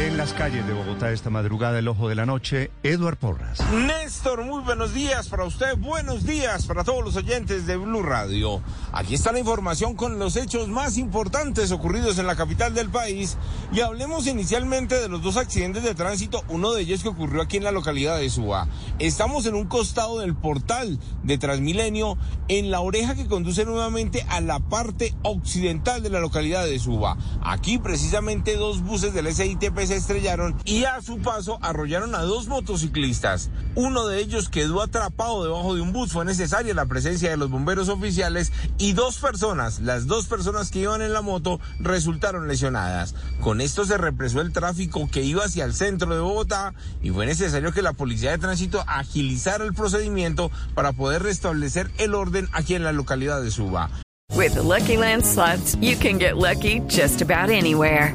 En las calles de Bogotá esta madrugada, el ojo de la noche, Eduard Porras. Néstor, muy buenos días para usted, buenos días para todos los oyentes de Blue Radio. Aquí está la información con los hechos más importantes ocurridos en la capital del país y hablemos inicialmente de los dos accidentes de tránsito, uno de ellos que ocurrió aquí en la localidad de Suba. Estamos en un costado del portal de Transmilenio, en la oreja que conduce nuevamente a la parte occidental de la localidad de Suba. Aquí precisamente dos buses del SITP estrellaron y a su paso arrollaron a dos motociclistas. Uno de ellos quedó atrapado debajo de un bus. Fue necesaria la presencia de los bomberos oficiales y dos personas, las dos personas que iban en la moto, resultaron lesionadas. Con esto se represó el tráfico que iba hacia el centro de Bogotá y fue necesario que la policía de tránsito agilizara el procedimiento para poder restablecer el orden aquí en la localidad de Suba. With the Lucky Land slots, you can get lucky just about anywhere.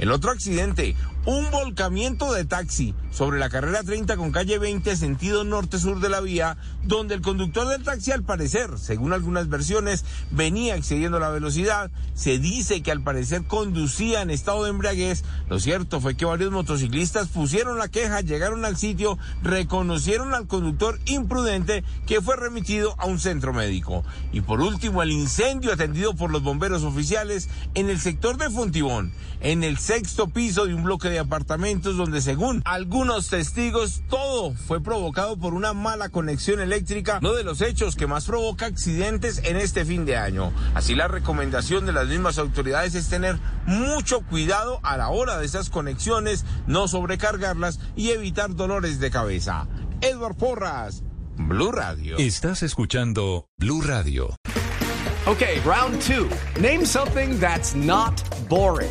El otro accidente, un volcamiento de taxi sobre la carrera 30 con calle 20 sentido norte-sur de la vía, donde el conductor del taxi al parecer, según algunas versiones, venía excediendo la velocidad. Se dice que al parecer conducía en estado de embriaguez. Lo cierto fue que varios motociclistas pusieron la queja, llegaron al sitio, reconocieron al conductor imprudente que fue remitido a un centro médico. Y por último, el incendio atendido por los bomberos oficiales en el sector de Fontibón, en el sexto piso de un bloque de apartamentos donde según algunos testigos todo fue provocado por una mala conexión eléctrica, uno de los hechos que más provoca accidentes en este fin de año. Así la recomendación de las mismas autoridades es tener mucho cuidado a la hora de esas conexiones, no sobrecargarlas y evitar dolores de cabeza. Edward Porras, Blue Radio. Estás escuchando Blue Radio. Okay, round two. Name something that's not boring.